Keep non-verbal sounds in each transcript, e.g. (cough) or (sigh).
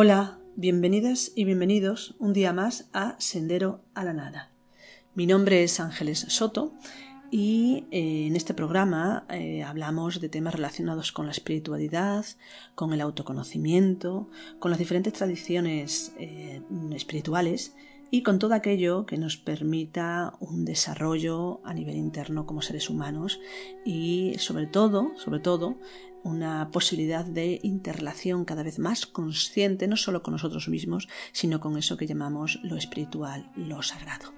Hola, bienvenidas y bienvenidos un día más a Sendero a la Nada. Mi nombre es Ángeles Soto y eh, en este programa eh, hablamos de temas relacionados con la espiritualidad, con el autoconocimiento, con las diferentes tradiciones eh, espirituales y con todo aquello que nos permita un desarrollo a nivel interno como seres humanos y sobre todo, sobre todo, una posibilidad de interrelación cada vez más consciente, no solo con nosotros mismos, sino con eso que llamamos lo espiritual, lo sagrado.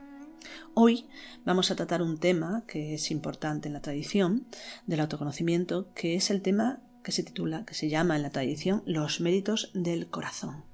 Hoy vamos a tratar un tema que es importante en la tradición del autoconocimiento, que es el tema que se titula, que se llama en la tradición, los méritos del corazón.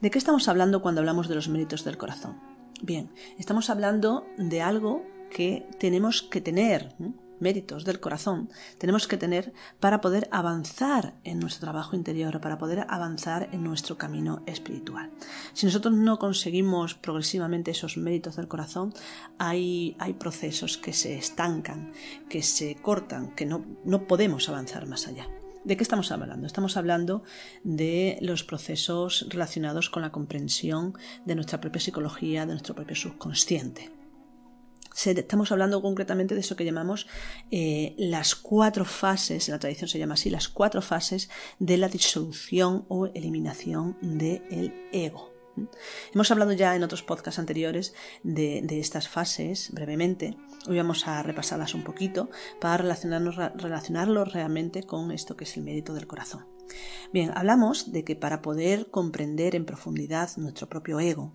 ¿De qué estamos hablando cuando hablamos de los méritos del corazón? Bien, estamos hablando de algo que tenemos que tener, méritos del corazón, tenemos que tener para poder avanzar en nuestro trabajo interior, para poder avanzar en nuestro camino espiritual. Si nosotros no conseguimos progresivamente esos méritos del corazón, hay, hay procesos que se estancan, que se cortan, que no, no podemos avanzar más allá. ¿De qué estamos hablando? Estamos hablando de los procesos relacionados con la comprensión de nuestra propia psicología, de nuestro propio subconsciente. Estamos hablando concretamente de eso que llamamos eh, las cuatro fases, en la tradición se llama así, las cuatro fases de la disolución o eliminación del ego. Hemos hablado ya en otros podcasts anteriores de, estas fases brevemente. Hoy vamos a repasarlas un poquito para relacionarnos, relacionarlo realmente con esto que es el mérito del corazón. Bien, hablamos de que para poder comprender en profundidad nuestro propio ego,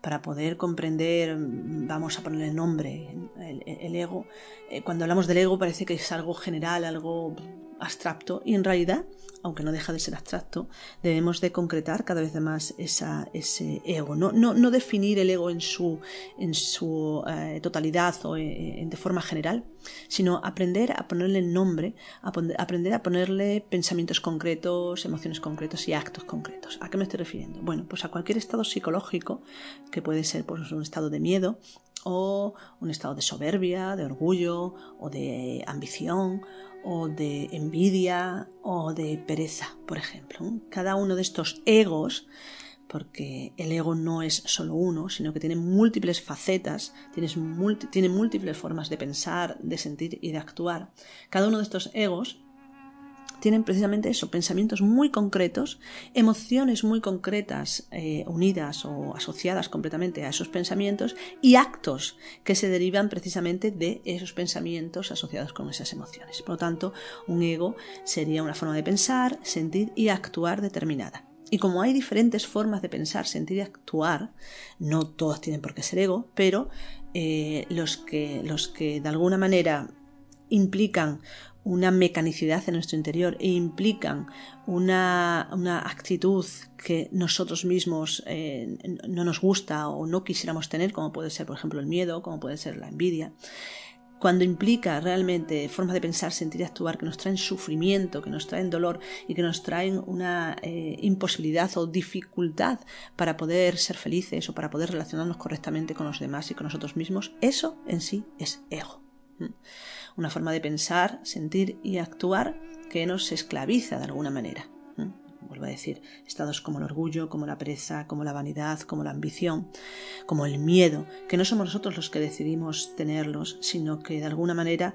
para poder comprender, vamos a ponerle nombre, el, ego, eh, cuando hablamos del ego parece que es algo general, algo abstracto, y en realidad aunque no deja de ser abstracto, debemos de concretar cada vez más ese ego. No, no, definir el ego en su, en su eh, totalidad o eh, de forma general, sino aprender a ponerle nombre, aprender a ponerle pensamientos concretos, emociones concretas y actos concretos. ¿A qué me estoy refiriendo? Bueno, pues a cualquier estado psicológico, que puede ser pues, un estado de miedo, o un estado de soberbia, de orgullo o de ambición o de envidia o de pereza, por ejemplo. Cada uno de estos egos, porque el ego no es solo uno, sino que tiene múltiples facetas, tiene múltiples formas de pensar, de sentir y de actuar. Cada uno de estos egos tienen precisamente eso, pensamientos muy concretos, emociones muy concretas eh, unidas o asociadas completamente a esos pensamientos y actos que se derivan precisamente de esos pensamientos asociados con esas emociones. Por lo tanto, un ego sería una forma de pensar, sentir y actuar determinada. Y como hay diferentes formas de pensar, sentir y actuar, no todas tienen por qué ser ego, pero eh, los, que, los que de alguna manera implican una mecanicidad en nuestro interior e implican una, actitud que nosotros mismos eh, no nos gusta o no quisiéramos tener, como puede ser, por ejemplo, el miedo, como puede ser la envidia, cuando implica realmente formas de pensar, sentir y actuar que nos traen sufrimiento, que nos traen dolor y que nos traen una eh, imposibilidad o dificultad para poder ser felices o para poder relacionarnos correctamente con los demás y con nosotros mismos, eso en sí es ego una forma de pensar, sentir y actuar que nos esclaviza de alguna manera. Vuelvo a decir, estados como el orgullo, como la pereza, como la vanidad, como la ambición, como el miedo, que no somos nosotros los que decidimos tenerlos, sino que de alguna manera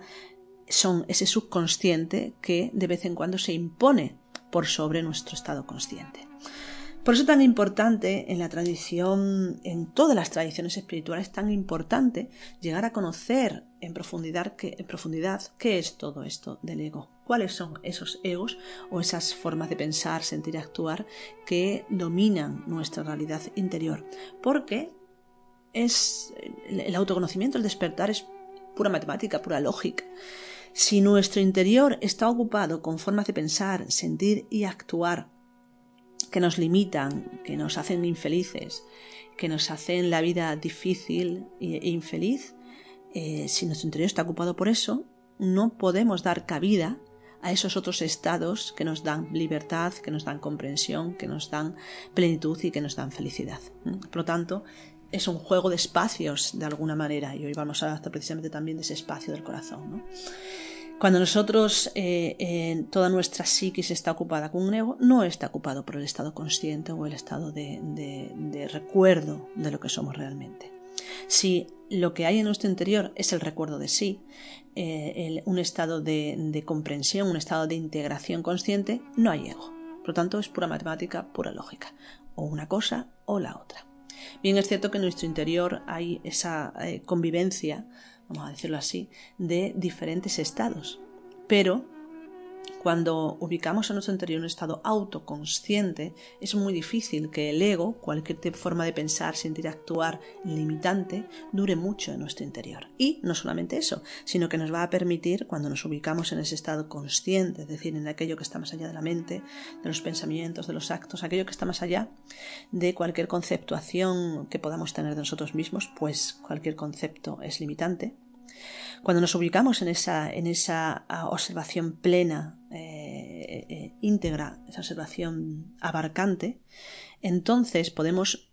son ese subconsciente que de vez en cuando se impone por sobre nuestro estado consciente. Por eso tan importante en la tradición, en todas las tradiciones espirituales, tan importante llegar a conocer en profundidad, qué, en profundidad qué es todo esto del ego, cuáles son esos egos o esas formas de pensar, sentir y actuar que dominan nuestra realidad interior. Porque es el autoconocimiento, el despertar es pura matemática, pura lógica. Si nuestro interior está ocupado con formas de pensar, sentir y actuar que nos limitan, que nos hacen infelices, que nos hacen la vida difícil e infeliz, eh, si nuestro interior está ocupado por eso, no podemos dar cabida a esos otros estados que nos dan libertad, que nos dan comprensión, que nos dan plenitud y que nos dan felicidad. Por lo tanto, es un juego de espacios de alguna manera y hoy vamos a hablar precisamente también de ese espacio del corazón. Cuando nosotros, eh, toda nuestra psiquis está ocupada con un ego, no está ocupado por el estado consciente o el estado de, recuerdo de lo que somos realmente. Si lo que hay en nuestro interior es el recuerdo de sí, eh, un estado de, comprensión, un estado de integración consciente, no hay ego. Por lo tanto, es pura matemática, pura lógica. O una cosa o la otra. Bien, es cierto que en nuestro interior hay esa eh, convivencia vamos a decirlo así, de diferentes estados. Pero cuando ubicamos en nuestro interior un estado autoconsciente, es muy difícil que el ego, cualquier forma de pensar, sentir, actuar limitante, dure mucho en nuestro interior. Y no solamente eso, sino que nos va a permitir, cuando nos ubicamos en ese estado consciente, es decir, en aquello que está más allá de la mente, de los pensamientos, de los actos, aquello que está más allá de cualquier conceptuación que podamos tener de nosotros mismos, pues cualquier concepto es limitante, cuando nos ubicamos en esa, en esa ah, observación plena, eh, eh, íntegra, esa observación abarcante, entonces podemos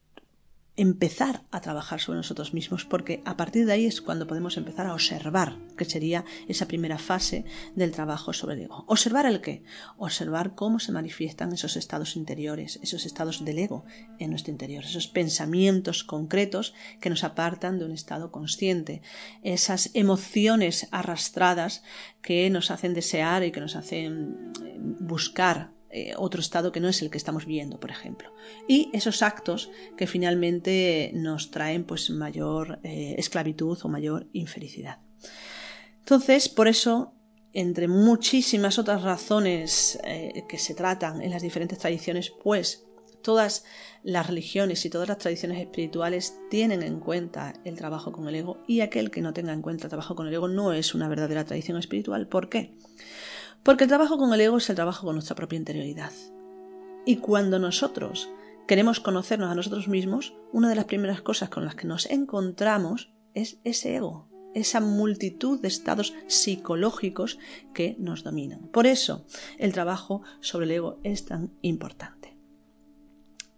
empezar a trabajar sobre nosotros mismos, porque a partir de ahí es cuando podemos empezar a observar, que sería esa primera fase del trabajo sobre el ego. ¿Observar el qué? Observar cómo se manifiestan esos estados interiores, esos estados del ego en nuestro interior, esos pensamientos concretos que nos apartan de un estado consciente, esas emociones arrastradas que nos hacen desear y que nos hacen eh, buscar eh, otro estado que no es el que estamos viendo, por ejemplo. Y esos actos que finalmente nos traen pues mayor eh, esclavitud o mayor infelicidad. Entonces, por eso, entre muchísimas otras razones eh, que se tratan en las diferentes tradiciones, pues todas las religiones y todas las tradiciones espirituales tienen en cuenta el trabajo con el ego y aquel que no tenga en cuenta el trabajo con el ego no es una verdadera tradición espiritual. ¿Por qué? Porque el trabajo con el ego es el trabajo con nuestra propia interioridad. Y cuando nosotros queremos conocernos a nosotros mismos, una de las primeras cosas con las que nos encontramos es ese ego, esa multitud de estados psicológicos que nos dominan. Por eso el trabajo sobre el ego es tan importante.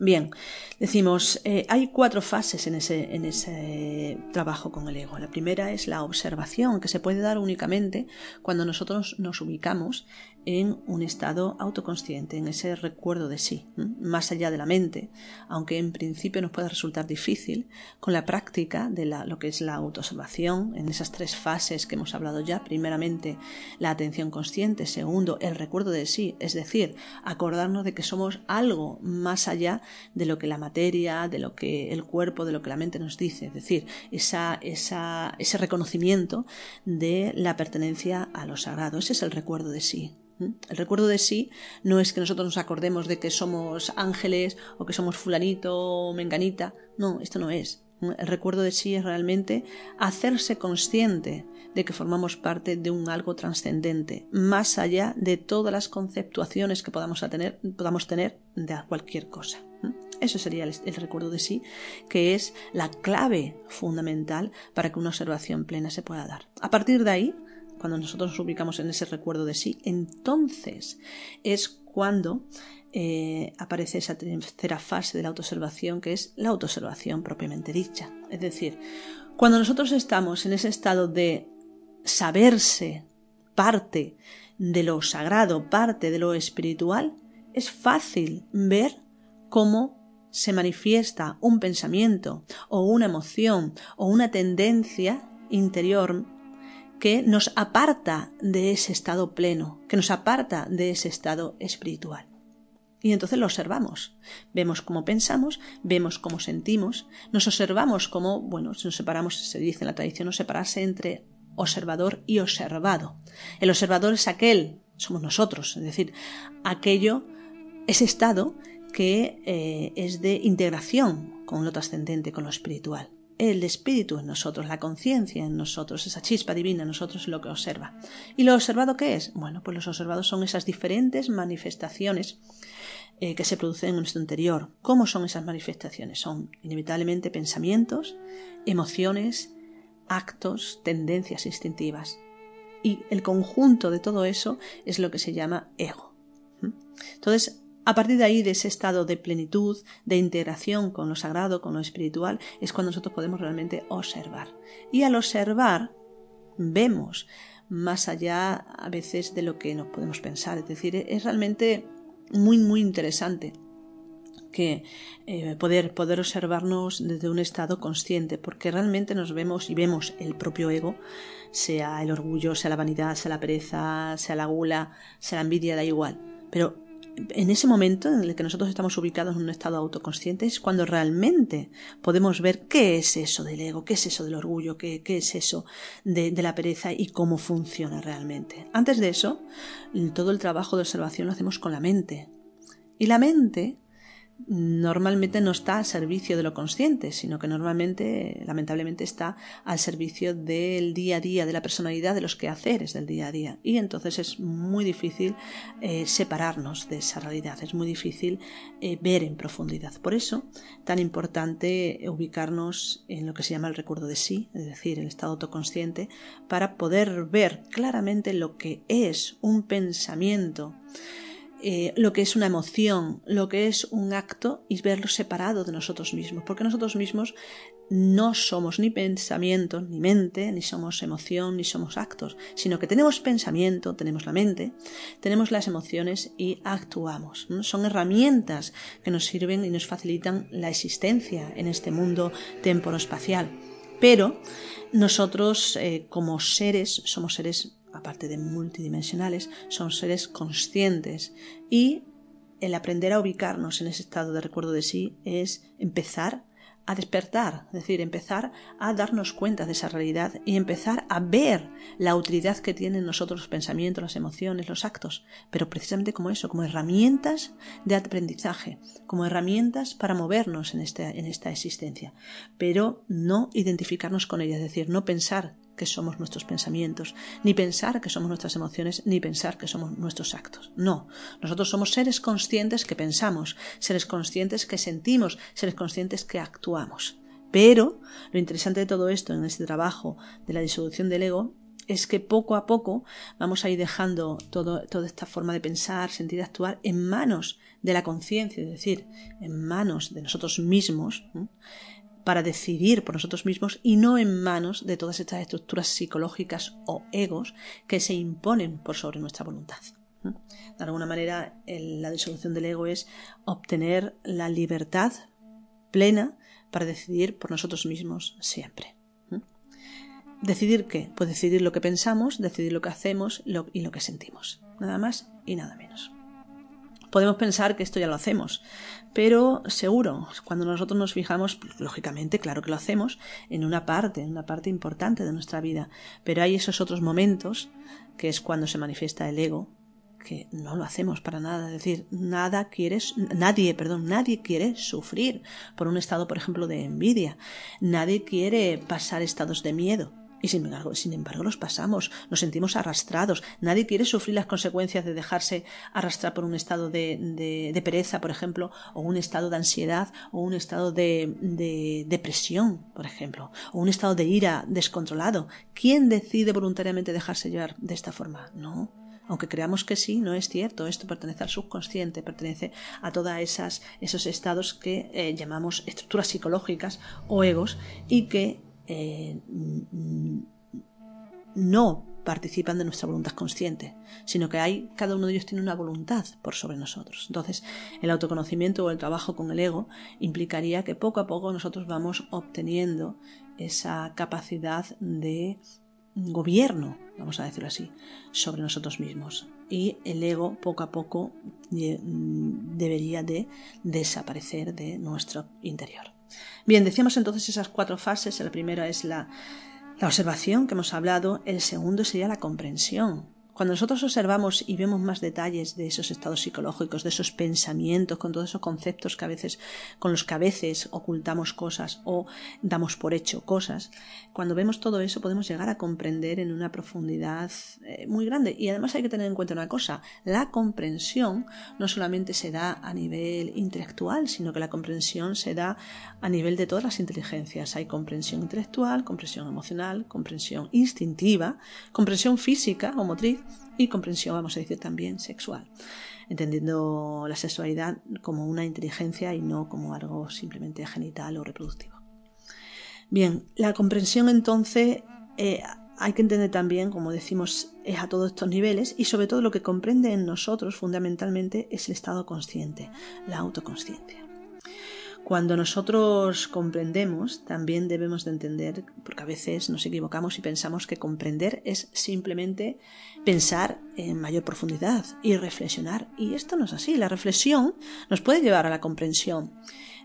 Bien, decimos, eh, hay cuatro fases en ese, en ese trabajo con el ego. La primera es la observación, que se puede dar únicamente cuando nosotros nos ubicamos en un estado autoconsciente, en ese recuerdo de sí, más allá de la mente, aunque en principio nos pueda resultar difícil, con la práctica de lo que es la autoobservación, en esas tres fases que hemos hablado ya, primeramente la atención consciente, segundo el recuerdo de sí, es decir, acordarnos de que somos algo más allá de lo que la materia, de lo que el cuerpo, de lo que la mente nos dice, es decir, esa, ese reconocimiento de la pertenencia a lo sagrado, ese es el recuerdo de sí. El recuerdo de sí no es que nosotros nos acordemos de que somos ángeles o que somos fulanito o menganita. No, esto no es. El recuerdo de sí es realmente hacerse consciente de que formamos parte de un algo trascendente, más allá de todas las conceptuaciones que podamos tener, de cualquier cosa. Eso sería el, recuerdo de sí, que es la clave fundamental para que una observación plena se pueda dar. A partir de ahí, cuando nosotros nos ubicamos en ese recuerdo de sí, entonces es cuando eh, aparece esa tercera fase de la autoobservación, que es la autoobservación propiamente dicha. Es decir, cuando nosotros estamos en ese estado de saberse parte de lo sagrado, parte de lo espiritual, es fácil ver cómo se manifiesta un pensamiento o una emoción o una tendencia interior que nos aparta de ese estado pleno, que nos aparta de ese estado espiritual. Y entonces lo observamos. Vemos cómo pensamos, vemos cómo sentimos, nos observamos como, bueno, si nos separamos, se dice en la tradición, no separarse entre observador y observado. El observador es aquel, somos nosotros, es decir, aquello, ese estado que eh, es de integración con lo trascendente, con lo espiritual el espíritu en nosotros, la conciencia en nosotros, esa chispa divina en nosotros es lo que observa. ¿Y lo observado qué es? Bueno, pues los observados son esas diferentes manifestaciones eh, que se producen en nuestro interior. ¿Cómo son esas manifestaciones? Son inevitablemente pensamientos, emociones, actos, tendencias instintivas. Y el conjunto de todo eso es lo que se llama ego. ¿Mm? Entonces, a partir de ahí, de ese estado de plenitud, de integración con lo sagrado, con lo espiritual, es cuando nosotros podemos realmente observar. Y al observar, vemos más allá a veces de lo que nos podemos pensar. Es decir, es realmente muy, muy interesante que eh, poder, poder observarnos desde un estado consciente, porque realmente nos vemos y vemos el propio ego, sea el orgullo, sea la vanidad, sea la pereza, sea la gula, sea la envidia, da igual. Pero en ese momento en el que nosotros estamos ubicados en un estado autoconsciente es cuando realmente podemos ver qué es eso del ego, qué es eso del orgullo, qué, es eso de, de, la pereza y cómo funciona realmente. Antes de eso, todo el trabajo de observación lo hacemos con la mente. Y la mente normalmente no está al servicio de lo consciente, sino que normalmente, lamentablemente, está al servicio del día a día, de la personalidad, de los quehaceres del día a día. Y entonces es muy difícil eh, separarnos de esa realidad, es muy difícil eh, ver en profundidad. Por eso, tan importante ubicarnos en lo que se llama el recuerdo de sí, es decir, el estado autoconsciente, para poder ver claramente lo que es un pensamiento eh, lo que es una emoción, lo que es un acto y verlo separado de nosotros mismos, porque nosotros mismos no somos ni pensamiento, ni mente, ni somos emoción, ni somos actos, sino que tenemos pensamiento, tenemos la mente, tenemos las emociones y actuamos. Son herramientas que nos sirven y nos facilitan la existencia en este mundo temporoespacial. Pero nosotros eh, como seres somos seres aparte de multidimensionales, son seres conscientes. Y el aprender a ubicarnos en ese estado de recuerdo de sí es empezar a despertar, es decir, empezar a darnos cuenta de esa realidad y empezar a ver la utilidad que tienen nosotros los pensamientos, las emociones, los actos, pero precisamente como eso, como herramientas de aprendizaje, como herramientas para movernos en, este, en esta existencia, pero no identificarnos con ella, es decir, no pensar que somos nuestros pensamientos, ni pensar que somos nuestras emociones, ni pensar que somos nuestros actos. No, nosotros somos seres conscientes que pensamos, seres conscientes que sentimos, seres conscientes que actuamos. Pero lo interesante de todo esto en este trabajo de la disolución del ego es que poco a poco vamos a ir dejando toda esta forma de pensar, sentir, actuar en manos de la conciencia, es decir, en manos de nosotros mismos, para decidir por nosotros mismos y no en manos de todas estas estructuras psicológicas o egos que se imponen por sobre nuestra voluntad. De alguna manera, la disolución del ego es obtener la libertad plena para decidir por nosotros mismos siempre. ¿Decidir qué? Pues decidir lo que pensamos, decidir lo que hacemos y lo que sentimos. Nada más y nada menos. Podemos pensar que esto ya lo hacemos, pero seguro, cuando nosotros nos fijamos, lógicamente, claro que lo hacemos, en una parte, en una parte importante de nuestra vida, pero hay esos otros momentos, que es cuando se manifiesta el ego, que no lo hacemos para nada, es decir, nada quieres, nadie, perdón, nadie quiere sufrir por un estado, por ejemplo, de envidia, nadie quiere pasar estados de miedo, y sin embargo, los pasamos, nos sentimos arrastrados. Nadie quiere sufrir las consecuencias de dejarse arrastrar por un estado de, de, pereza, por ejemplo, o un estado de ansiedad, o un estado de, de depresión, por ejemplo, o un estado de ira descontrolado. ¿Quién decide voluntariamente dejarse llevar de esta forma? No. Aunque creamos que sí, no es cierto. Esto pertenece al subconsciente, pertenece a todos esos estados que eh, llamamos estructuras psicológicas o egos y que eh, no participan de nuestra voluntad consciente, sino que hay, cada uno de ellos tiene una voluntad por sobre nosotros. Entonces, el autoconocimiento o el trabajo con el ego implicaría que poco a poco nosotros vamos obteniendo esa capacidad de gobierno, vamos a decirlo así, sobre nosotros mismos. Y el ego poco a poco eh, debería de desaparecer de nuestro interior. Bien, decíamos entonces esas cuatro fases. La primera es la, la observación que hemos hablado, el segundo sería la comprensión, cuando nosotros observamos y vemos más detalles de esos estados psicológicos, de esos pensamientos, con todos esos conceptos que a veces, con los que a veces ocultamos cosas o damos por hecho cosas, cuando vemos todo eso podemos llegar a comprender en una profundidad eh, muy grande. Y además hay que tener en cuenta una cosa, la comprensión no solamente se da a nivel intelectual, sino que la comprensión se da a nivel de todas las inteligencias. Hay comprensión intelectual, comprensión emocional, comprensión instintiva, comprensión física o motriz y comprensión, vamos a decir también, sexual, entendiendo la sexualidad como una inteligencia y no como algo simplemente genital o reproductivo. Bien, la comprensión entonces, eh, hay que entender también, como decimos, es a todos estos niveles y sobre todo lo que comprende en nosotros fundamentalmente es el estado consciente, la autoconsciencia. Cuando nosotros comprendemos, también debemos de entender, porque a veces nos equivocamos y pensamos que comprender es simplemente pensar en mayor profundidad y reflexionar. Y esto no es así. La reflexión nos puede llevar a la comprensión,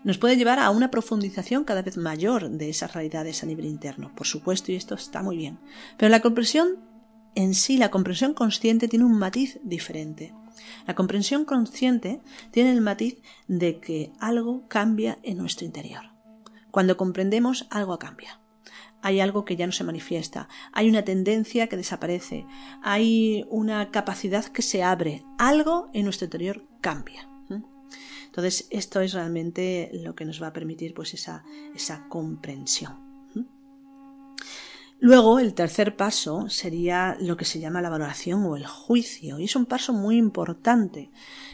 nos puede llevar a una profundización cada vez mayor de esas realidades a nivel interno, por supuesto, y esto está muy bien. Pero la comprensión en sí, la comprensión consciente tiene un matiz diferente. La comprensión consciente tiene el matiz de que algo cambia en nuestro interior. Cuando comprendemos, algo cambia. Hay algo que ya no se manifiesta, hay una tendencia que desaparece, hay una capacidad que se abre, algo en nuestro interior cambia. Entonces, esto es realmente lo que nos va a permitir pues esa, esa comprensión. Luego, el tercer paso sería lo que se llama la valoración o el juicio. Y es un paso muy importante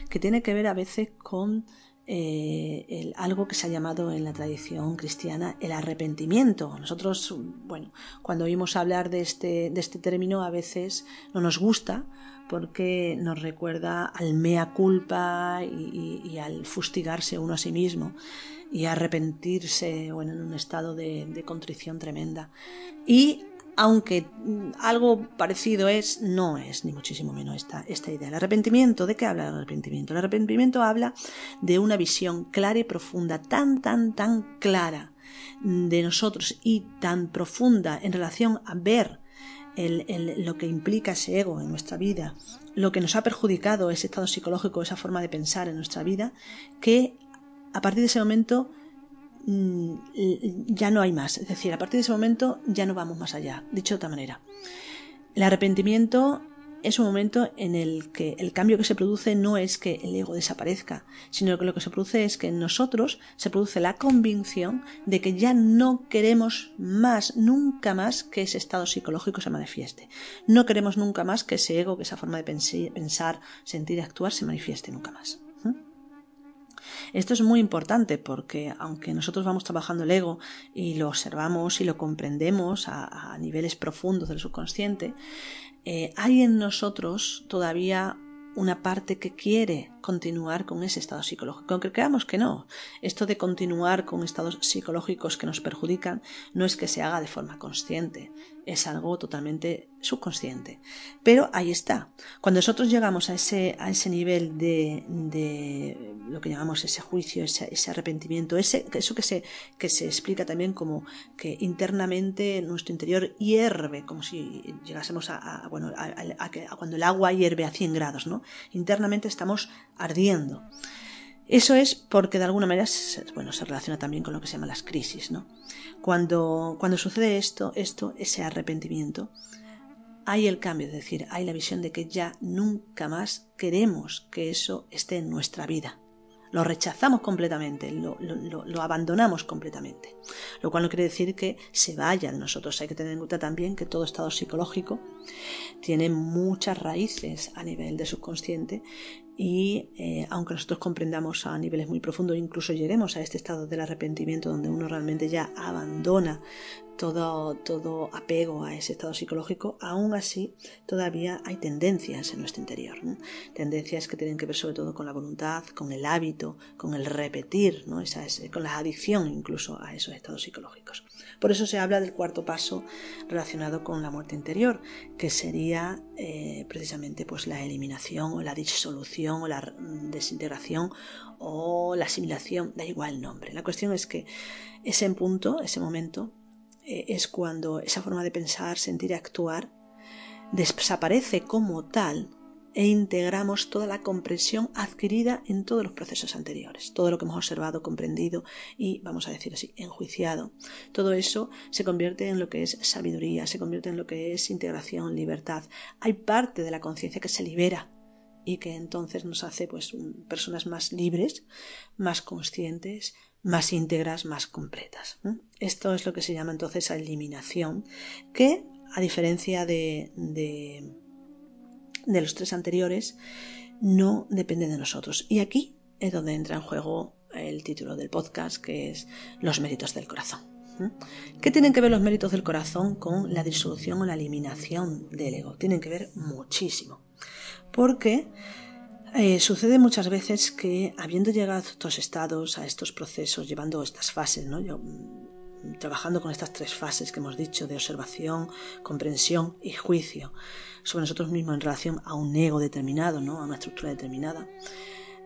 que tiene que ver a veces con eh, algo que se ha llamado en la tradición cristiana el arrepentimiento. Nosotros, bueno, cuando oímos hablar de este, de este término a veces no nos gusta porque nos recuerda al mea culpa y, al fustigarse uno a sí mismo y arrepentirse bueno, en un estado de, contrición tremenda. Y aunque algo parecido es, no es ni muchísimo menos esta, esta idea. El arrepentimiento, ¿de qué habla el arrepentimiento? El arrepentimiento habla de una visión clara y profunda, tan, tan, tan clara de nosotros y tan profunda en relación a ver lo que implica ese ego en nuestra vida, lo que nos ha perjudicado ese estado psicológico, esa forma de pensar en nuestra vida, que a partir de ese momento mm, ya no hay más. Es decir, a partir de ese momento ya no vamos más allá. Dicho de otra manera, el arrepentimiento es un momento en el que el cambio que se produce no es que el ego desaparezca, sino que lo que se produce es que en nosotros se produce la convicción de que ya no queremos más, nunca más que ese estado psicológico se manifieste. No queremos nunca más que ese ego, que esa forma de pensar, sentir y actuar se manifieste nunca más. Esto es muy importante porque aunque nosotros vamos trabajando el ego y lo observamos y lo comprendemos a, niveles profundos del subconsciente, eh, hay en nosotros todavía una parte que quiere continuar con ese estado psicológico, aunque creamos que no. Esto de continuar con estados psicológicos que nos perjudican no es que se haga de forma consciente, es algo totalmente subconsciente. Pero ahí está. Cuando nosotros llegamos a ese, a ese nivel de, de lo que llamamos ese juicio, ese, arrepentimiento, ese, eso que se, que se explica también como que internamente nuestro interior hierve, como si llegásemos a, bueno, a, cuando el agua hierve a 100 grados, ¿no? Internamente estamos ardiendo. Eso es porque de alguna manera bueno, se relaciona también con lo que se llama las crisis. ¿no? Cuando, cuando sucede esto, esto, ese arrepentimiento, hay el cambio, es decir, hay la visión de que ya nunca más queremos que eso esté en nuestra vida lo rechazamos completamente, lo, lo, abandonamos completamente. Lo cual no quiere decir que se vaya de nosotros. Hay que tener en cuenta también que todo estado psicológico tiene muchas raíces a nivel de subconsciente y eh, aunque nosotros comprendamos a niveles muy profundos, incluso lleguemos a este estado del arrepentimiento donde uno realmente ya abandona todo, todo apego a ese estado psicológico, aún así todavía hay tendencias en nuestro interior. Tendencias que tienen que ver sobre todo con la voluntad, con el hábito, con el repetir, ¿no? Es, con la adicción incluso a esos estados psicológicos. Por eso se habla del cuarto paso relacionado con la muerte interior, que sería eh, precisamente pues, la eliminación o la disolución o la desintegración o la asimilación, da igual el nombre. La cuestión es que ese punto, ese momento, eh, es cuando esa forma de pensar, sentir y actuar desaparece como tal e integramos toda la comprensión adquirida en todos los procesos anteriores, todo lo que hemos observado, comprendido y, vamos a decir así, enjuiciado. Todo eso se convierte en lo que es sabiduría, se convierte en lo que es integración, libertad. Hay parte de la conciencia que se libera y que entonces nos hace pues personas más libres, más conscientes, más íntegras, más completas. Esto es lo que se llama entonces eliminación, que a diferencia de de los tres anteriores no depende de nosotros. Y aquí es donde entra en juego el título del podcast, que es Los méritos del corazón. ¿Qué tienen que ver los méritos del corazón con la disolución o la eliminación del ego? Tienen que ver muchísimo. Porque eh, sucede muchas veces que habiendo llegado a estos estados, a estos procesos, llevando estas fases, ¿no? Mm, trabajando con estas tres fases que hemos dicho de observación, comprensión y juicio sobre nosotros mismos en relación a un ego determinado, ¿no? a una estructura determinada,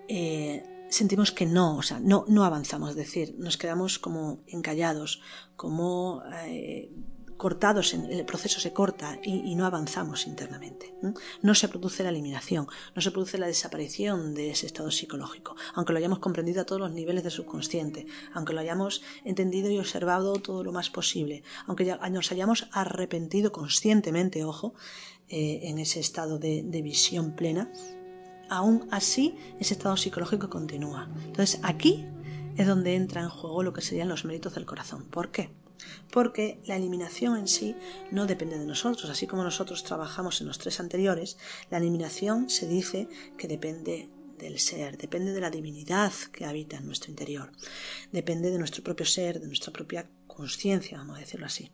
eh, sentimos que no, o sea, no, no avanzamos, es decir, nos quedamos como encallados, como eh, cortados, en, el proceso se corta y, no avanzamos internamente. No se produce la eliminación, no se produce la desaparición de ese estado psicológico, aunque lo hayamos comprendido a todos los niveles del subconsciente, aunque lo hayamos entendido y observado todo lo más posible, aunque ya nos hayamos arrepentido conscientemente, ojo, eh, en ese estado de visión plena, aún así ese estado psicológico continúa. Entonces aquí es donde entra en juego lo que serían los méritos del corazón. ¿Por qué? Porque la eliminación en sí no depende de nosotros, así como nosotros trabajamos en los tres anteriores, la eliminación se dice que depende del ser, depende de la divinidad que habita en nuestro interior, depende de nuestro propio ser, de nuestra propia conciencia, vamos a decirlo así.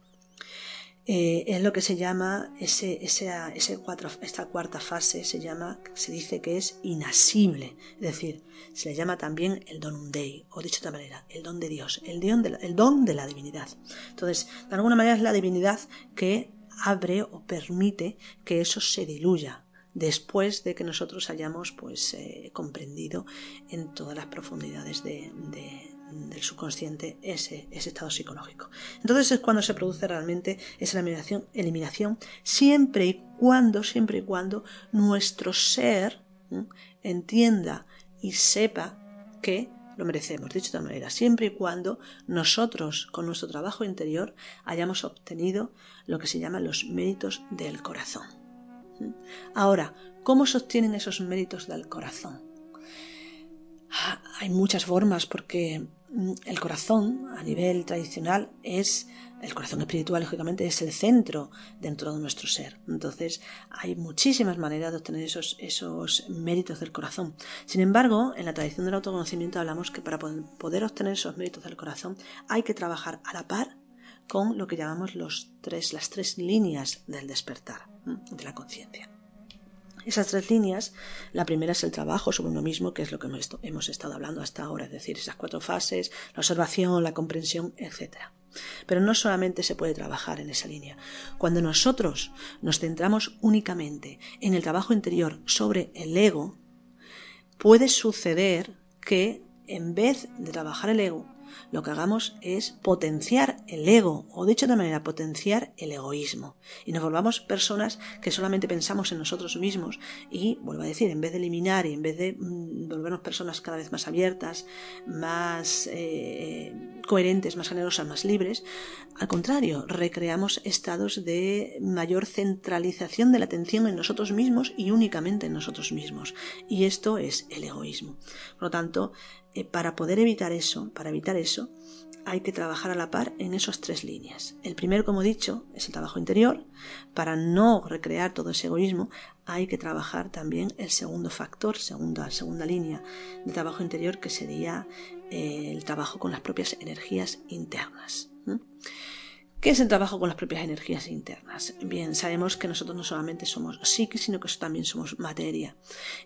Eh, es lo que se llama ese, ese cuatro, esta cuarta fase se llama se dice que es inasible. Es decir se le llama también el don dei o dicho de otra manera el don de Dios el don de la, el don de la divinidad. Entonces de alguna manera es la divinidad que abre o permite que eso se diluya después de que nosotros hayamos pues eh, comprendido en todas las profundidades de del subconsciente ese, ese estado psicológico. Entonces es cuando se produce realmente esa eliminación, siempre y cuando, siempre y cuando nuestro ser entienda y sepa que lo merecemos, dicho de otra manera, siempre y cuando nosotros, con nuestro trabajo interior, hayamos obtenido lo que se llama los méritos del corazón. Ahora, ¿cómo se obtienen esos méritos del corazón? Ah, hay muchas formas porque el corazón a nivel tradicional es el corazón espiritual lógicamente es el centro dentro de nuestro ser. Entonces hay muchísimas maneras de obtener esos, esos méritos del corazón. Sin embargo en la tradición del autoconocimiento hablamos que para poder obtener esos méritos del corazón hay que trabajar a la par con lo que llamamos los tres, las tres líneas del despertar de la conciencia esas tres líneas, la primera es el trabajo sobre uno mismo, que es lo que hemos estado hablando hasta ahora, es decir, esas cuatro fases, la observación, la comprensión, etc. Pero no solamente se puede trabajar en esa línea. Cuando nosotros nos centramos únicamente en el trabajo interior sobre el ego, puede suceder que en vez de trabajar el ego, lo que hagamos es potenciar el ego, o dicho de otra manera, potenciar el egoísmo. Y nos volvamos personas que solamente pensamos en nosotros mismos y, vuelvo a decir, en vez de eliminar y en vez de mm, volvernos personas cada vez más abiertas, más eh, coherentes, más generosas, más libres, al contrario, recreamos estados de mayor centralización de la atención en nosotros mismos y únicamente en nosotros mismos. Y esto es el egoísmo. Por lo tanto, eh, para poder evitar eso, para evitar eso, hay que trabajar a la par en esas tres líneas. El primero, como he dicho, es el trabajo interior. Para no recrear todo ese egoísmo, hay que trabajar también el segundo factor, segunda, segunda línea de trabajo interior, que sería eh, el trabajo con las propias energías internas. ¿Qué es el trabajo con las propias energías internas? Bien, sabemos que nosotros no solamente somos psique, sino que también somos materia.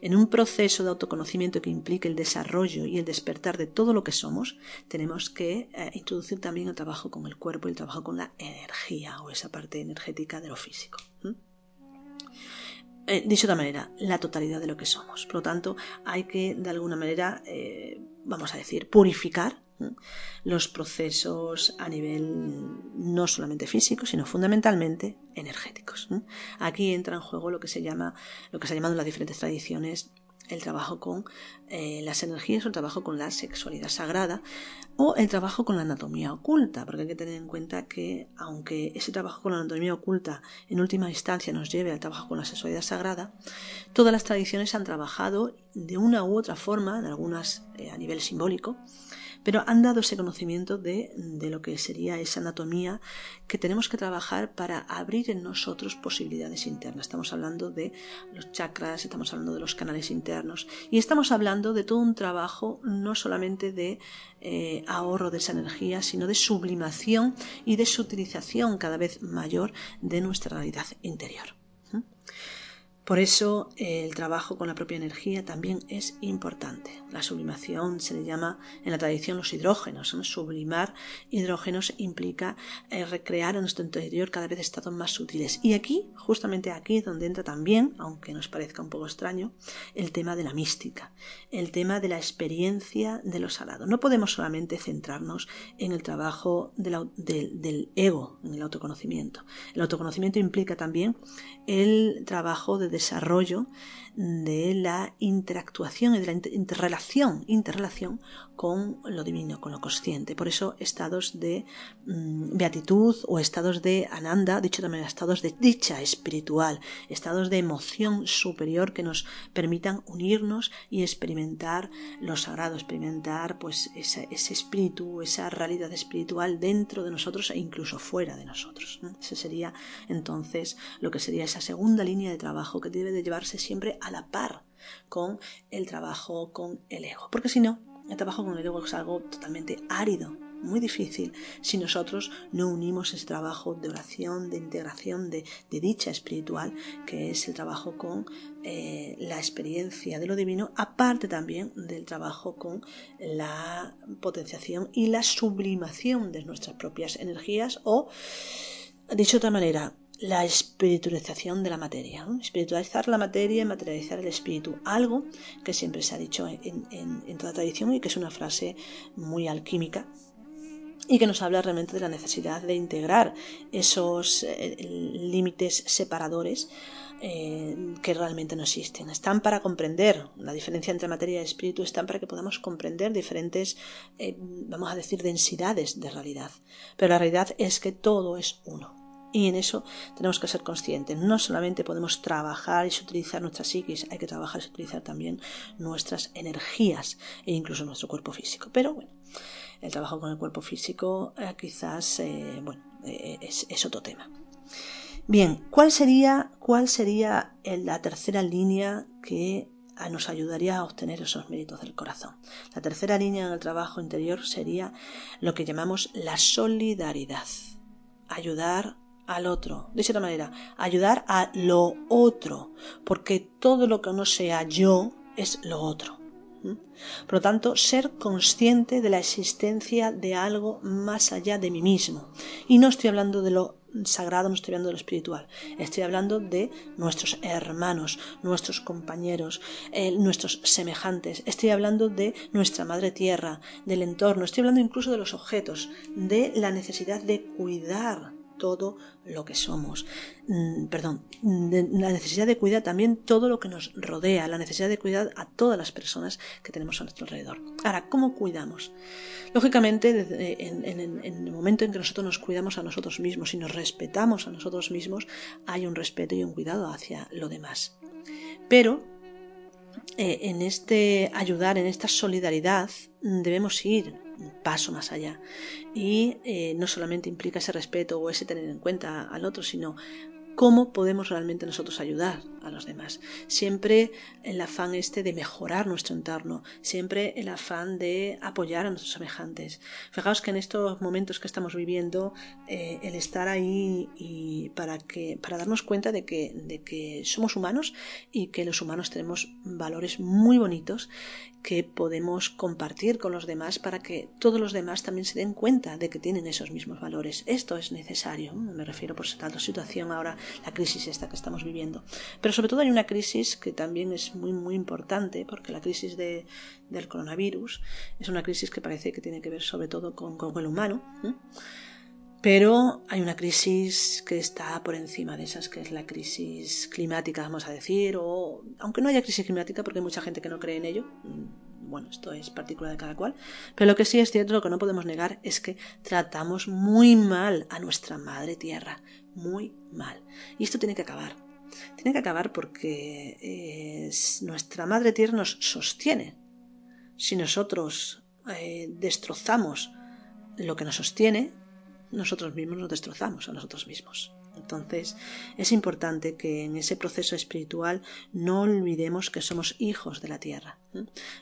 En un proceso de autoconocimiento que implique el desarrollo y el despertar de todo lo que somos, tenemos que eh, introducir también el trabajo con el cuerpo y el trabajo con la energía o esa parte energética de lo físico. Eh, dicho de otra manera, la totalidad de lo que somos. Por lo tanto, hay que, de alguna manera, eh, vamos a decir, purificar los procesos a nivel no solamente físico, sino fundamentalmente energéticos. Aquí entra en juego lo que se llama, lo que se ha llamado en las diferentes tradiciones el trabajo con eh, las energías o el trabajo con la sexualidad sagrada o el trabajo con la anatomía oculta, porque hay que tener en cuenta que aunque ese trabajo con la anatomía oculta en última instancia nos lleve al trabajo con la sexualidad sagrada, todas las tradiciones han trabajado de una u otra forma, en algunas eh, a nivel simbólico, pero han dado ese conocimiento de, de lo que sería esa anatomía que tenemos que trabajar para abrir en nosotros posibilidades internas. Estamos hablando de los chakras, estamos hablando de los canales internos y estamos hablando de todo un trabajo no solamente de eh, ahorro de esa energía, sino de sublimación y de su utilización cada vez mayor de nuestra realidad interior. Por eso el trabajo con la propia energía también es importante. La sublimación se le llama en la tradición los hidrógenos. Sublimar hidrógenos implica eh, recrear en nuestro interior cada vez estados más sutiles. Y aquí, justamente aquí, donde entra también, aunque nos parezca un poco extraño, el tema de la mística, el tema de la experiencia de lo salado. No podemos solamente centrarnos en el trabajo del ego, en el autoconocimiento. El autoconocimiento implica también el trabajo de desarrollo de la interactuación y de la interrelación, interrelación con lo divino, con lo consciente. Por eso estados de mm, beatitud o estados de ananda, dicho también estados de dicha espiritual, estados de emoción superior que nos permitan unirnos y experimentar lo sagrado, experimentar pues ese, espíritu, esa realidad espiritual dentro de nosotros e incluso fuera de nosotros. Ese sería entonces lo que sería esa segunda línea de trabajo que debe de llevarse siempre a la par con el trabajo con el ego. Porque si no, el trabajo con el ego es algo totalmente árido, muy difícil, si nosotros no unimos ese trabajo de oración, de integración, de, dicha espiritual, que es el trabajo con eh, la experiencia de lo divino, aparte también del trabajo con la potenciación y la sublimación de nuestras propias energías o, dicho de otra manera, la espiritualización de la materia. Espiritualizar la materia y materializar el espíritu. Algo que siempre se ha dicho en, toda tradición y que es una frase muy alquímica y que nos habla realmente de la necesidad de integrar esos eh, límites separadores eh, que realmente no existen. Están para comprender la diferencia entre materia y espíritu, están para que podamos comprender diferentes, eh, vamos a decir, densidades de realidad. Pero la realidad es que todo es uno. Y en eso tenemos que ser conscientes. No solamente podemos trabajar y utilizar nuestra psiquis, hay que trabajar y utilizar también nuestras energías e incluso nuestro cuerpo físico. Pero bueno, el trabajo con el cuerpo físico eh, quizás eh, bueno, eh, es, otro tema. Bien, ¿cuál sería, cuál sería la tercera línea que nos ayudaría a obtener esos méritos del corazón? La tercera línea en el trabajo interior sería lo que llamamos la solidaridad. Ayudar al otro. De cierta manera, ayudar a lo otro, porque todo lo que no sea yo es lo otro. Por lo tanto, ser consciente de la existencia de algo más allá de mí mismo. Y no estoy hablando de lo sagrado, no estoy hablando de lo espiritual. Estoy hablando de nuestros hermanos, nuestros compañeros, eh, nuestros semejantes. Estoy hablando de nuestra madre tierra, del entorno. Estoy hablando incluso de los objetos, de la necesidad de cuidar todo lo que somos. Mm, perdón, la necesidad de cuidar también todo lo que nos rodea, la necesidad de cuidar a todas las personas que tenemos a nuestro alrededor. Ahora, ¿cómo cuidamos? Lógicamente, en, el momento en que nosotros nos cuidamos a nosotros mismos y nos respetamos a nosotros mismos, hay un respeto y un cuidado hacia lo demás. Pero eh, en este ayudar, en esta solidaridad, debemos ir un paso más allá. Y eh, no solamente implica ese respeto o ese tener en cuenta al otro, sino cómo podemos realmente nosotros ayudar los demás. Siempre el afán este de mejorar nuestro entorno, siempre el afán de apoyar a nuestros semejantes. Fijaos que en estos momentos que estamos viviendo, eh, el estar ahí y para que para darnos cuenta de que, de que somos humanos y que los humanos tenemos valores muy bonitos que podemos compartir con los demás para que todos los demás también se den cuenta de que tienen esos mismos valores. Esto es necesario, me refiero por tal situación ahora, la crisis esta que estamos viviendo. Pero sobre todo hay una crisis que también es muy, muy importante, porque la crisis de, del coronavirus es una crisis que parece que tiene que ver sobre todo con, con el humano. Pero hay una crisis que está por encima de esas, que es la crisis climática, vamos a decir, o aunque no haya crisis climática, porque hay mucha gente que no cree en ello, mm, bueno, esto es particular de cada cual, pero lo que sí es cierto, lo que no podemos negar es que tratamos muy mal a nuestra madre tierra, muy mal. Y esto tiene que acabar. Tiene que acabar porque nuestra madre tierra nos sostiene. Si nosotros eh, destrozamos lo que nos sostiene, nosotros mismos nos destrozamos a nosotros mismos. Entonces, es importante que en ese proceso espiritual no olvidemos que somos hijos de la tierra.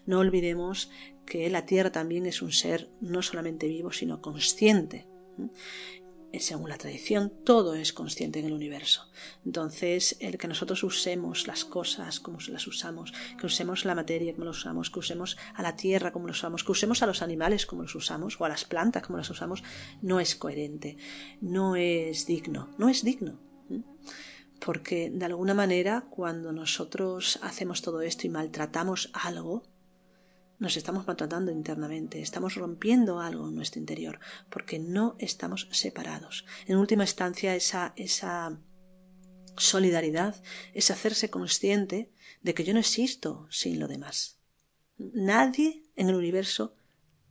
No olvidemos que la tierra también es un ser no solamente vivo, sino consciente según la tradición, todo es consciente en el universo. Entonces, el que nosotros usemos las cosas como las usamos, que usemos la materia como las usamos, que usemos a la tierra como las usamos, que usemos a los animales como los usamos, o a las plantas como las usamos, no es coherente, no es digno, no es digno. Porque de alguna manera, cuando nosotros hacemos todo esto y maltratamos algo, nos estamos maltratando internamente, estamos rompiendo algo en nuestro interior, porque no estamos separados. En última instancia, esa, esa solidaridad es hacerse consciente de que yo no existo sin lo demás. Nadie en el universo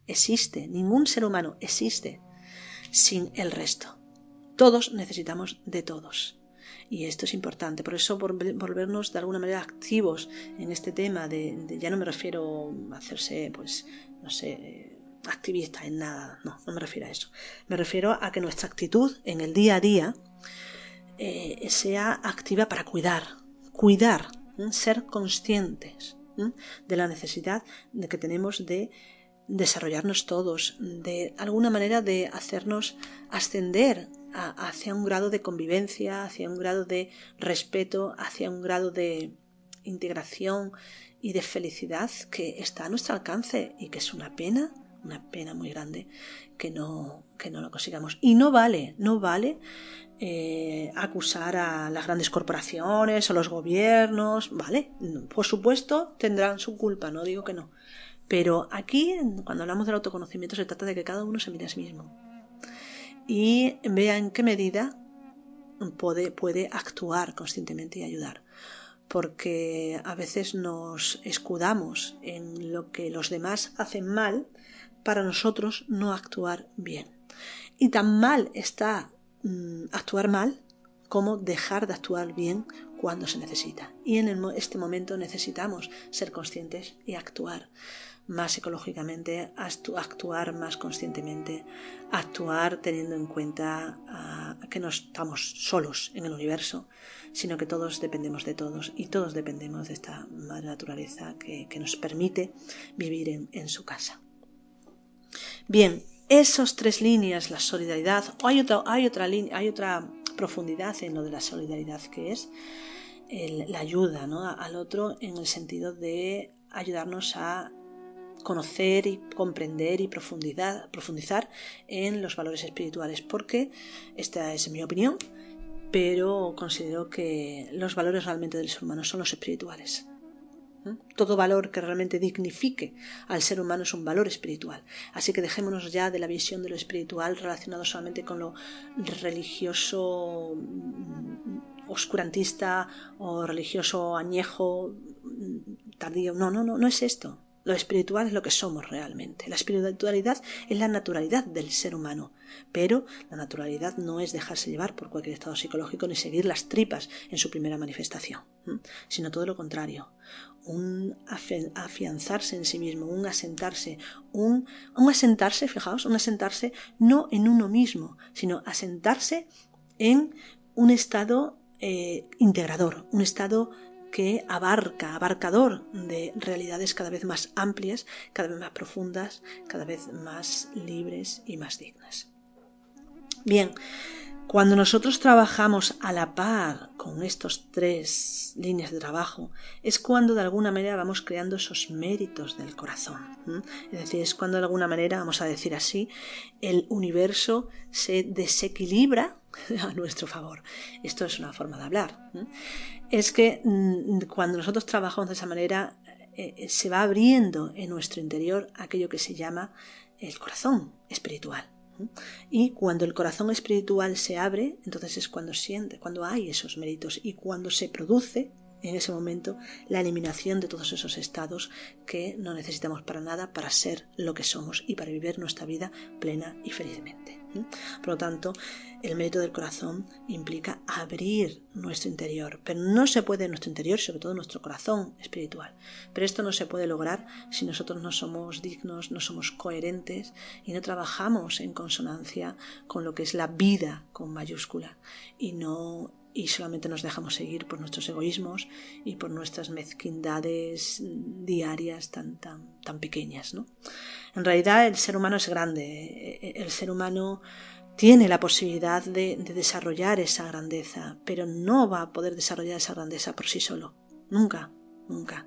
existe, ningún ser humano existe sin el resto. Todos necesitamos de todos. Y esto es importante. Por eso volvernos de alguna manera activos en este tema de, ya no me refiero a hacerse, pues, no sé, activista en nada. No, no me refiero a eso. Me refiero a que nuestra actitud en el día a día eh, sea activa para cuidar. Cuidar, ser conscientes de la necesidad de que tenemos de desarrollarnos todos, de alguna manera de hacernos ascender hacia un grado de convivencia, hacia un grado de respeto, hacia un grado de integración y de felicidad que está a nuestro alcance y que es una pena, una pena muy grande que no, que no lo consigamos. Y no vale, no vale eh, acusar a las grandes corporaciones o los gobiernos, ¿vale? Por supuesto tendrán su culpa, no digo que no. Pero aquí, cuando hablamos del autoconocimiento, se trata de que cada uno se mire a sí mismo y vea en qué medida puede, puede actuar conscientemente y ayudar. Porque a veces nos escudamos en lo que los demás hacen mal para nosotros no actuar bien. Y tan mal está mm, actuar mal como dejar de actuar bien cuando se necesita. Y en este momento necesitamos ser conscientes y actuar más ecológicamente, actuar más conscientemente, actuar teniendo en cuenta ah, que no estamos solos en el universo, sino que todos dependemos de todos y todos dependemos de esta madre naturaleza que, nos permite vivir en, su casa. Bien, esas tres líneas, la solidaridad, hay otra, hay otra, hay otra profundidad en lo de la solidaridad que es la ayuda al otro en el sentido de ayudarnos a conocer y comprender y profundizar en los valores espirituales, porque esta es mi opinión, pero considero que los valores realmente del ser humano son los espirituales. Todo valor que realmente dignifique al ser humano es un valor espiritual. Así que dejémonos ya de la visión de lo espiritual relacionado solamente con lo religioso mm, oscurantista o religioso añejo mm, tardío. No, no, no, no es esto. Lo espiritual es lo que somos realmente. La espiritualidad es la naturalidad del ser humano. Pero la naturalidad no es dejarse llevar por cualquier estado psicológico ni seguir las tripas en su primera manifestación, sino todo lo contrario. Un afianzarse en sí mismo, un asentarse, un, un asentarse, fijaos, un asentarse no en uno mismo, sino asentarse en un estado eh, integrador, un estado que abarca, abarcador de realidades cada vez más amplias, cada vez más profundas, cada vez más libres y más dignas. Bien, cuando nosotros trabajamos a la par con estos tres líneas de trabajo, es cuando de alguna manera vamos creando esos méritos del corazón. Es decir, es cuando de alguna manera, vamos a decir así, el universo se desequilibra (laughs) a nuestro favor. Esto es una forma de hablar. Es que mm, cuando nosotros trabajamos de esa manera, eh, eh, se va abriendo en nuestro interior aquello que se llama el corazón espiritual. Y cuando el corazón espiritual se abre, entonces es cuando siente, cuando hay esos méritos y cuando se produce en ese momento la eliminación de todos esos estados que no necesitamos para nada para ser lo que somos y para vivir nuestra vida plena y felizmente. Por lo tanto, el mérito del corazón implica abrir nuestro interior, pero no se puede en nuestro interior, sobre todo nuestro corazón espiritual. Pero esto no se puede lograr si nosotros no somos dignos, no somos coherentes y no trabajamos en consonancia con lo que es la vida con mayúscula y no y solamente nos dejamos seguir por nuestros egoísmos y por nuestras mezquindades diarias tan, tan, tan pequeñas. ¿no? En realidad el ser humano es grande, el ser humano tiene la posibilidad de, de desarrollar esa grandeza, pero no va a poder desarrollar esa grandeza por sí solo. Nunca, nunca.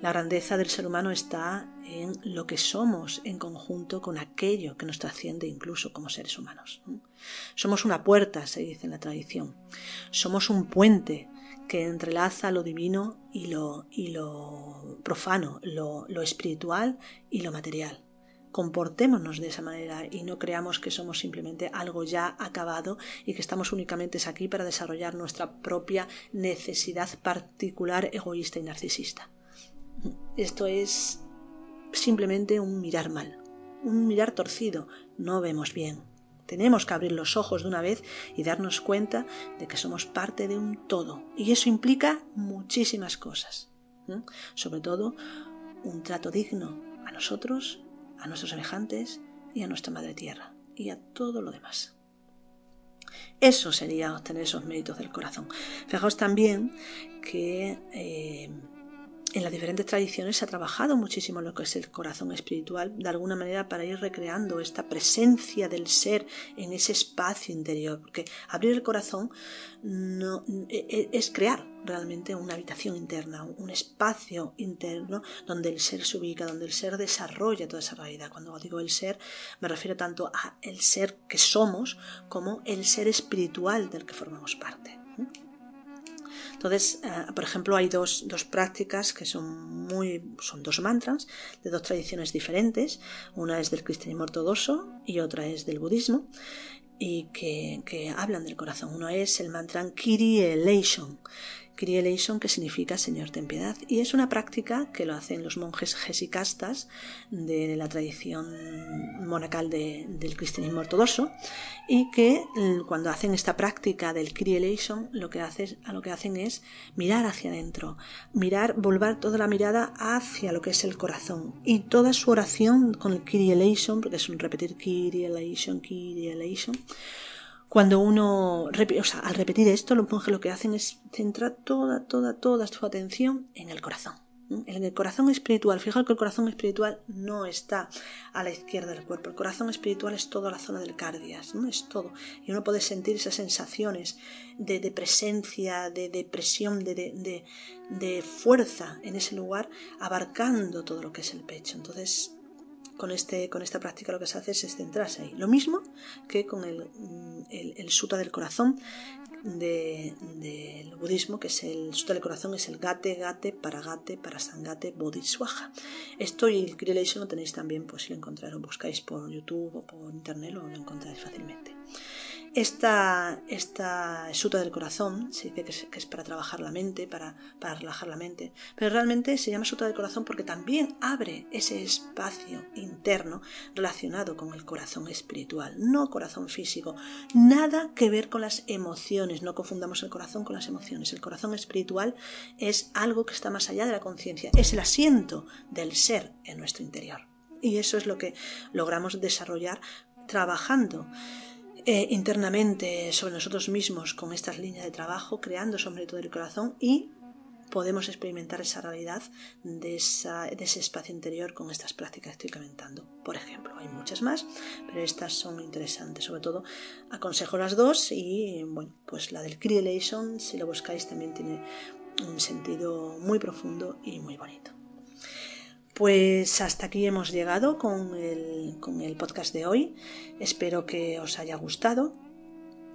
La grandeza del ser humano está en lo que somos en conjunto con aquello que nos trasciende incluso como seres humanos. Somos una puerta, se dice en la tradición. Somos un puente que entrelaza lo divino y lo, profano, lo espiritual y lo material comportémonos de esa manera y no creamos que somos simplemente algo ya acabado y que estamos únicamente aquí para desarrollar nuestra propia necesidad particular, egoísta y narcisista. Esto es simplemente un mirar mal, un mirar torcido, no vemos bien. Tenemos que abrir los ojos de una vez y darnos cuenta de que somos parte de un todo. Y eso implica muchísimas cosas. Sobre todo un trato digno a nosotros, a nuestros semejantes y a nuestra madre tierra y a todo lo demás. Eso sería obtener esos méritos del corazón. Fijaos también que eh, en las diferentes tradiciones se ha trabajado muchísimo lo que es el corazón espiritual, de alguna manera para ir recreando esta presencia del ser en ese espacio interior, porque abrir el corazón no, e, e, es crear realmente una habitación interna, un espacio interno donde el ser se ubica, donde el ser desarrolla toda esa realidad. Cuando digo el ser, me refiero tanto a el ser que somos como el ser espiritual del que formamos parte. Entonces, eh, por ejemplo, hay dos, dos, prácticas que son muy, son dos mantras de dos tradiciones diferentes. Una es del cristianismo ortodoxo y otra es del budismo y que, que hablan del corazón. Uno es el mantra Kyrie Eleison, Crielation, que significa Señor ten piedad, y es una práctica que lo hacen los monjes jesicastas de la tradición monacal del cristianismo ortodoxo, y que mm, cuando hacen esta práctica del Crielation, lo que, hace, lo que hacen es mirar hacia adentro, mirar, volver toda la mirada hacia lo que es el corazón, y toda su oración con el Crielation, porque es un repetir Crielation, Crielation, cuando uno, o sea, al repetir esto, los monjes lo que hacen es centrar toda, toda, toda su atención en el corazón. En el corazón espiritual. Fijaos que el corazón espiritual no está a la izquierda del cuerpo. El corazón espiritual es toda la zona del cardias, ¿no? Es todo. Y uno puede sentir esas sensaciones de, de presencia, de depresión, de, de, de fuerza en ese lugar, abarcando todo lo que es el pecho. Entonces, con, este, con esta práctica lo que se hace es centrarse ahí. Lo mismo que con el, mm, el, del corazón del budismo, que es el sutta del corazón, es el gate, gate, paragate, parasangate, bodhiswaha. Esto y el Creation lo tenéis también, pues si lo encontráis, lo buscáis por YouTube o por internet, lo encontráis fácilmente. Esta, esta suta del corazón se dice que es, para trabajar la mente, para, para, relajar la mente, pero realmente se llama suta del corazón porque también abre ese espacio interno relacionado con el corazón espiritual, no corazón físico, nada que ver con las emociones, no confundamos el corazón con las emociones, el corazón espiritual es algo que está más allá de la conciencia, es el asiento del ser en nuestro interior. Y eso es lo que logramos desarrollar trabajando eh, internamente sobre nosotros mismos con estas líneas de trabajo, creando sobre todo el corazón y podemos experimentar esa realidad de, de, ese espacio interior con estas prácticas que estoy comentando. Por ejemplo, hay muchas más, pero estas son interesantes. Sobre todo, aconsejo las dos y, bueno, pues la del Creation, si lo buscáis, también tiene un sentido muy profundo y muy bonito. Pues hasta aquí hemos llegado con el, con el podcast de hoy. Espero que os haya gustado.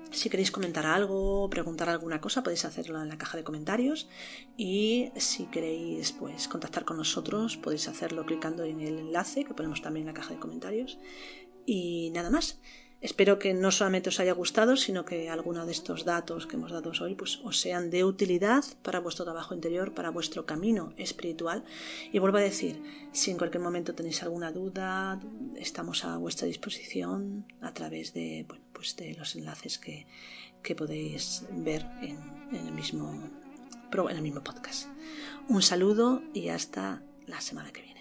Si queréis comentar algo preguntar alguna cosa, podéis hacerlo en la caja de comentarios. Y si queréis pues, contactar con nosotros, podéis hacerlo clicando en el enlace que ponemos también en la caja de comentarios. Y nada más. Espero que no solamente os haya gustado, sino que alguno de estos datos que hemos dado hoy pues, os sean de utilidad para vuestro trabajo interior, para vuestro camino espiritual. Y vuelvo a decir, si en cualquier momento tenéis alguna duda, estamos a vuestra disposición a través de, bueno, pues de los enlaces que, podéis ver en, el mismo, en el mismo podcast. Un saludo y hasta la semana que viene.